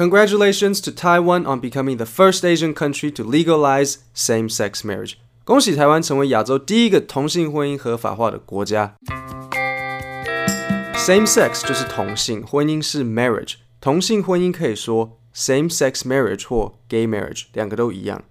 Congratulations to Taiwan on becoming the first Asian country to legalize same-sex marriage. 恭喜台湾成为亚洲第一个同性婚姻合法化的国家。Same-sex 就是同性，婚姻是 marriage。同性婚姻可以说 same-sex marriage 或 gay marriage，两个都一样。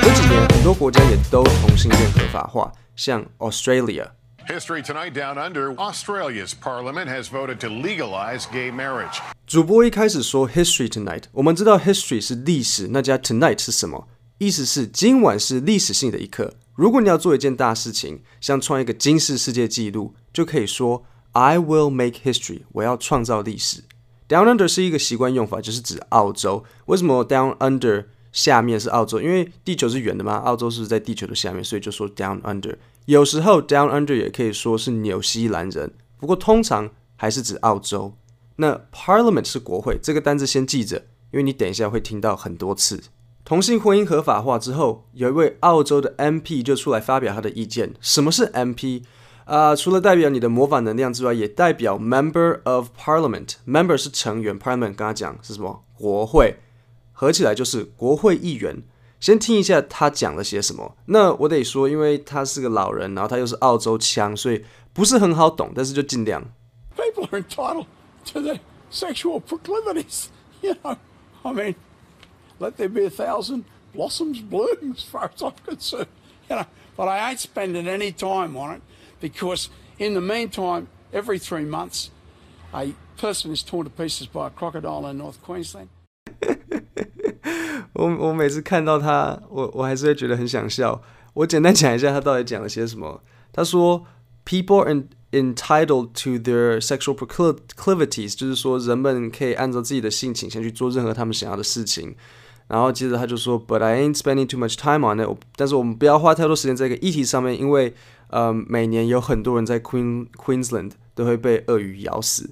这几年很多国家也都同性恋合法化，像 Australia。 History tonight down under Australia's parliament has voted to legalize gay marriage. 主播一开始说 History tonight，我们知道 History 是历史，那加 tonight 是什么？意思是今晚是历史性的一刻。如果你要做一件大事情，像创一个惊世世界纪录，就可以说 I will make history，我要创造历史。Down under 是一个习惯用法，就是指澳洲。为什么 Down under 下面是澳洲？因为地球是圆的嘛，澳洲是在地球的下面，所以就说 Down under。有时候 down under 也可以说是纽西兰人，不过通常还是指澳洲。那 Parliament 是国会，这个单字先记着，因为你等一下会听到很多次。同性婚姻合法化之后，有一位澳洲的 MP 就出来发表他的意见。什么是 MP？啊、除了代表你的魔法能量之外，也代表 Member of Parliament。Member 是成员，Parliament 刚刚讲是什么？国会，合起来就是国会议员。先听一下他讲了些什么。那我得说，因为他是个老人，然后他又是澳洲腔，所以不是很好懂，但是就尽量。People are entitled to their sexual proclivities. You know, I mean, let there be a thousand blossoms bloom as far as I'm concerned. You know, but I ain't spending any time on it because in the meantime, every three months, a person is torn to pieces by a crocodile in North Queensland. 我我每次看到他，我我还是会觉得很想笑。我简单讲一下他到底讲了些什么。他说，People are entitled to their sexual proclivities，就是说人们可以按照自己的性倾向去做任何他们想要的事情。然后接着他就说，But I ain't spending too much time on it。但是我们不要花太多时间在这个议题上面，因为呃，每年有很多人在 Queen Queensland 都会被鳄鱼咬死。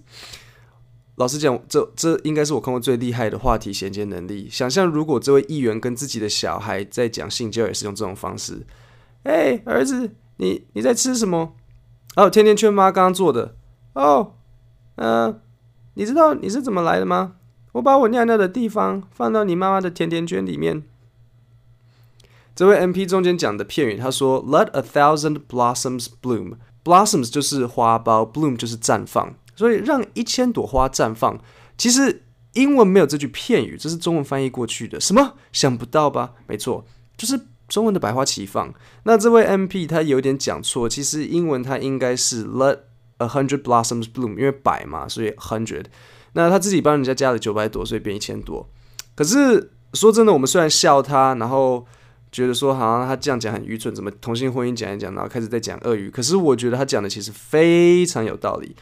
老实讲，这这应该是我看过最厉害的话题衔接能力。想象如果这位议员跟自己的小孩在讲性教育，也是用这种方式。哎，儿子，你你在吃什么？哦，甜甜圈妈刚刚做的。哦，嗯、呃，你知道你是怎么来的吗？我把我尿尿的地方放到你妈妈的甜甜圈里面。这位 MP 中间讲的片语，他说：“Let a thousand blossoms bloom。” Blossoms 就是花苞，bloom 就是绽放。所以让一千朵花绽放，其实英文没有这句片语，这是中文翻译过去的。什么？想不到吧？没错，就是中文的百花齐放。那这位 MP 他有点讲错，其实英文他应该是 Let a hundred blossoms bloom，因为百嘛，所以 hundred。那他自己帮人家加了九百朵，所以变一千朵。可是说真的，我们虽然笑他，然后觉得说好像他这样讲很愚蠢，怎么同性婚姻讲一讲，然后开始在讲鳄鱼。可是我觉得他讲的其实非常有道理。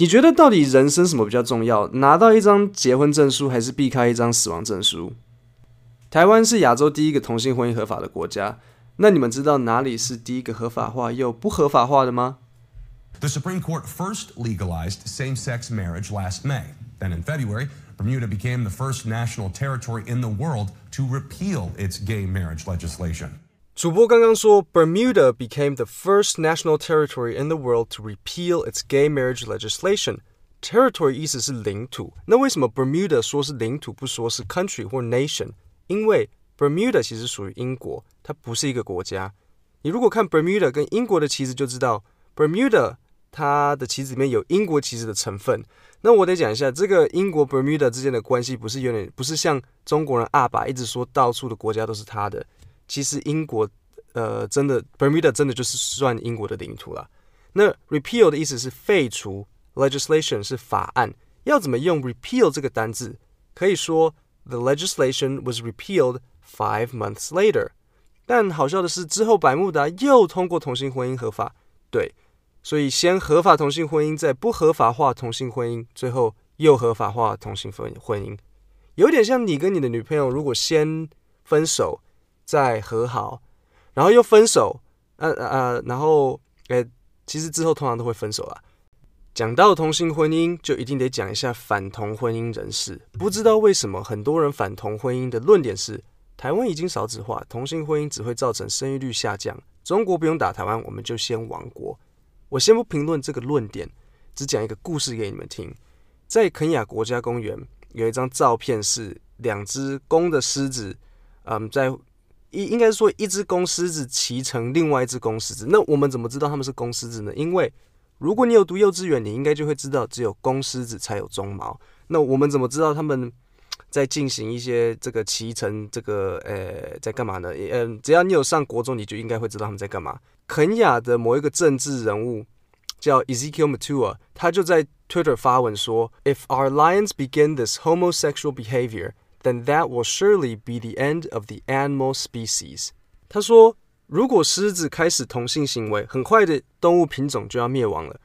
你觉得到底人生什么比较重要？拿到一张结婚证书，还是避开一张死亡证书？台湾是亚洲第一个同性婚姻合法的国家，那你们知道哪里是第一个合法化又不合法化的吗？The Supreme Court first legalized same-sex marriage last May. Then in February, Bermuda became the first national territory in the world to repeal its gay marriage legislation. 主播刚刚说，Bermuda became the first national territory in the world to repeal its gay marriage legislation. Territory 意思是领土，那为什么 Bermuda 说是领土，不说是 country 或 nation？因为 Bermuda 其实属于英国，它不是一个国家。你如果看 Bermuda 跟英国的旗子，就知道 Bermuda 它的旗子里面有英国旗子的成分。那我得讲一下，这个英国 Bermuda 之间的关系不是有点，不是像中国人阿爸一直说到处的国家都是他的。其实英国，呃，真的，Bermuda 真的就是算英国的领土了。那 repeal 的意思是废除，legislation 是法案。要怎么用 repeal 这个单字？可以说 the legislation was repealed five months later。但好笑的是，之后百慕达又通过同性婚姻合法。对，所以先合法同性婚姻，再不合法化同性婚姻，最后又合法化同性婚婚姻。有点像你跟你的女朋友，如果先分手。再和好，然后又分手，呃呃，然后，呃，其实之后通常都会分手啦。讲到同性婚姻，就一定得讲一下反同婚姻人士。不知道为什么很多人反同婚姻的论点是，台湾已经少子化，同性婚姻只会造成生育率下降，中国不用打台湾，我们就先亡国。我先不评论这个论点，只讲一个故事给你们听。在肯亚国家公园有一张照片，是两只公的狮子，嗯，在应应该说一只公狮子骑乘另外一只公狮子。那我们怎么知道他们是公狮子呢？因为如果你有读幼稚园，你应该就会知道，只有公狮子才有鬃毛。那我们怎么知道他们在进行一些这个骑乘这个呃在干嘛呢？嗯，只要你有上国中，你就应该会知道他们在干嘛。肯亚的某一个政治人物叫 Ezekiel Matua，他就在 Twitter 发文说：“If our lions begin this homosexual behavior, then that will surely be the end of the animal species。”他说：“如果狮子开始同性行为，很快的动物品种就要灭亡了。”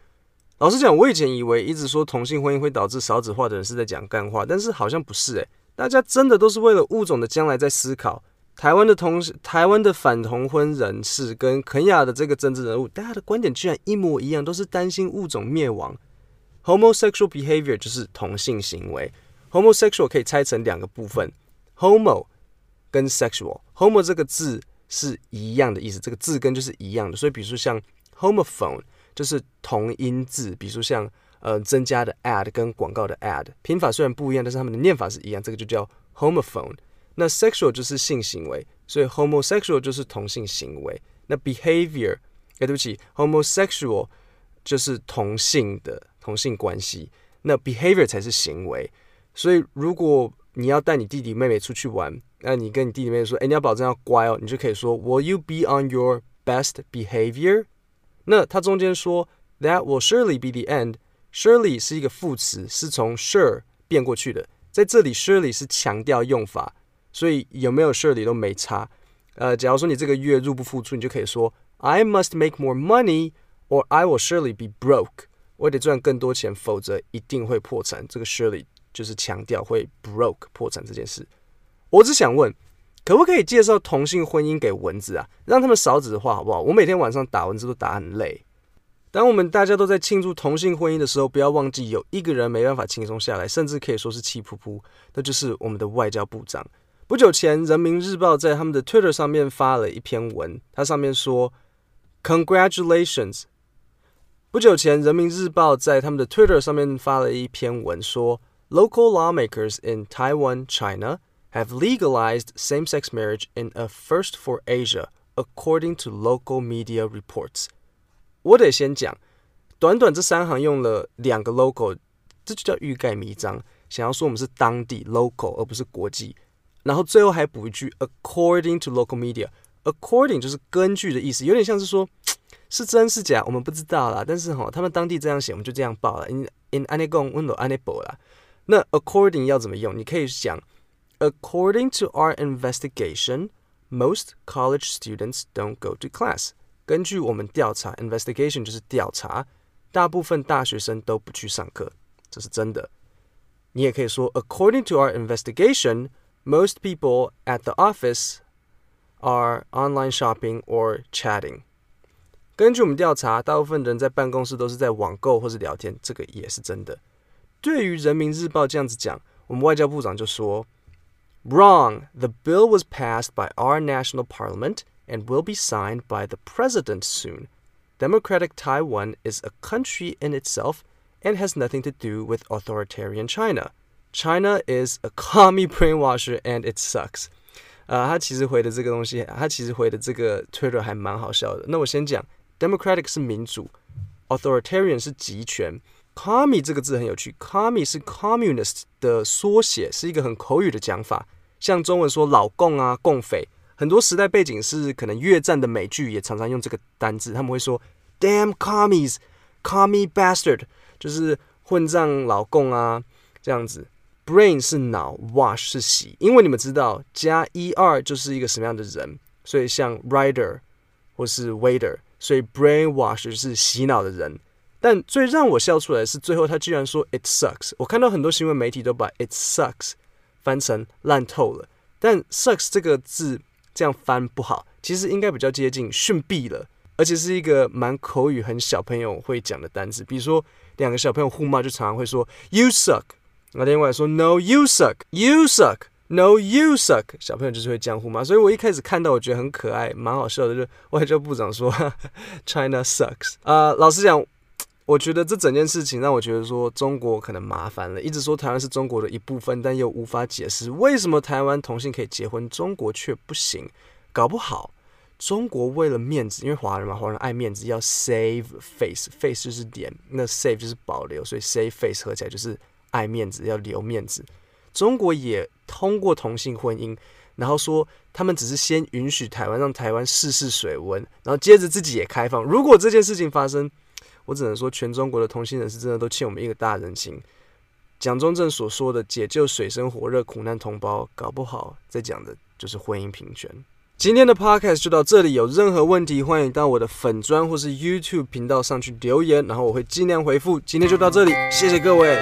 老实讲，我以前以为一直说同性婚姻会导致少子化的人是在讲干话，但是好像不是诶，大家真的都是为了物种的将来在思考。台湾的同台湾的反同婚人士跟肯亚的这个政治人物，大家的观点居然一模一样，都是担心物种灭亡。Homosexual behavior 就是同性行为，homosexual 可以拆成两个部分，homo 跟 sexual。homo 这个字是一样的意思，这个字根就是一样的，所以比如说像 homophone 就是同音字，比如说像呃增加的 ad 跟广告的 ad，拼法虽然不一样，但是他们的念法是一样，这个就叫 homophone。那 sexual 就是性行为，所以 homosexual 就是同性行为。那 behavior，哎，对不起，homosexual 就是同性的同性关系，那 behavior 才是行为。所以如果你要带你弟弟妹妹出去玩，那你跟你弟弟妹妹说，哎，你要保证要乖哦，你就可以说，Will you be on your best behavior？那它中间说，That will surely be the end。Surely 是一个副词，是从 sure 变过去的，在这里 surely 是强调用法。所以有没有 surely 都没差，呃，假如说你这个月入不敷出，你就可以说 I must make more money or I will surely be broke。我得赚更多钱，否则一定会破产。这个 surely 就是强调会 broke 破产这件事。我只想问，可不可以介绍同性婚姻给蚊子啊，让他们少子化好不好？我每天晚上打蚊子都打很累。当我们大家都在庆祝同性婚姻的时候，不要忘记有一个人没办法轻松下来，甚至可以说是气噗噗，那就是我们的外交部长。不久前，《人民日报》在他们的 Twitter 上面发了一篇文，它上面说：“Congratulations。”不久前，《人民日报》在他们的 Twitter 上面发了一篇文，说 ：“Local lawmakers in Taiwan, China have legalized same-sex marriage in a first for Asia, according to local media reports。”我得先讲，短短这三行用了两个 local，这就叫欲盖弥彰，想要说我们是当地 local，而不是国际。然后最后还补一句，according to local media，according 就是根据的意思，有点像是说，是真是假，我们不知道啦。但是哈，他们当地这样写，我们就这样报了。in in anegon window anebo 啦。 那 according 要怎么用？你可以讲，according to our investigation，most college students don't go to class。根据我们调查，investigation 就是调查，大部分大学生都不去上课，这是真的。你也可以说，according to our investigation。Most people at the office are online shopping or chatting。根据我们调查，大部分人在办公室都是在网购或是聊天，这个也是真的。 对于人民日报这样子讲，我们外交部长就说：“Wrong. The bill was passed by our national parliament and will be signed by the president soon. Democratic Taiwan is a country in itself and has nothing to do with authoritarian China.” China is a commie brainwasher and it sucks。啊，他其实回的这个东西，他其实回的这个 Twitter 还蛮好笑的。那我先讲，Democratic 是民主，Authoritarian 是集权。 Commie 这个字很有趣，Commie 是 Communist 的缩写，是一个很口语的讲法。像中文说老共啊、共匪，很多时代背景是可能越战的美剧也常常用这个单字，他们会说 Damn commies，commie bastard，就是混账老共啊这样子。Brain 是脑，wash 是洗，因为你们知道加 er 就是一个什么样的人，所以像 writer 或是 waiter，所以 brainwash 就是洗脑的人。但最让我笑出来的是最后他居然说 it sucks。我看到很多新闻媒体都把 it sucks 翻成烂透了，但 sucks 这个字这样翻不好，其实应该比较接近逊毙了，而且是一个蛮口语很小朋友会讲的单词。比如说两个小朋友互骂，就常常会说 you suck。那另外说，No you suck，You suck，No you suck，小朋友就是会这样呼嘛。所以我一开始看到，我觉得很可爱，蛮好笑的。就外交部长说，China sucks。啊、老实讲，我觉得这整件事情让我觉得说中国可能麻烦了，一直说台湾是中国的一部分，但又无法解释为什么台湾同性可以结婚，中国却不行。搞不好中国为了面子，因为华人嘛，华人爱面子，要 save face，face 就是脸，那 save 就是保留，所以 save face 合起来就是爱面子，要留面子。中国也通过同性婚姻，然后说他们只是先允许台湾，让台湾试试水温，然后接着自己也开放。如果这件事情发生，我只能说，全中国的同性人士真的都欠我们一个大人情。蒋中正所说的解救水深火热苦难同胞，搞不好在讲的就是婚姻平权。今天的 podcast 就到这里，有任何问题欢迎到我的粉砖或是 YouTube 频道上去留言，然后我会尽量回复。今天就到这里，谢谢各位。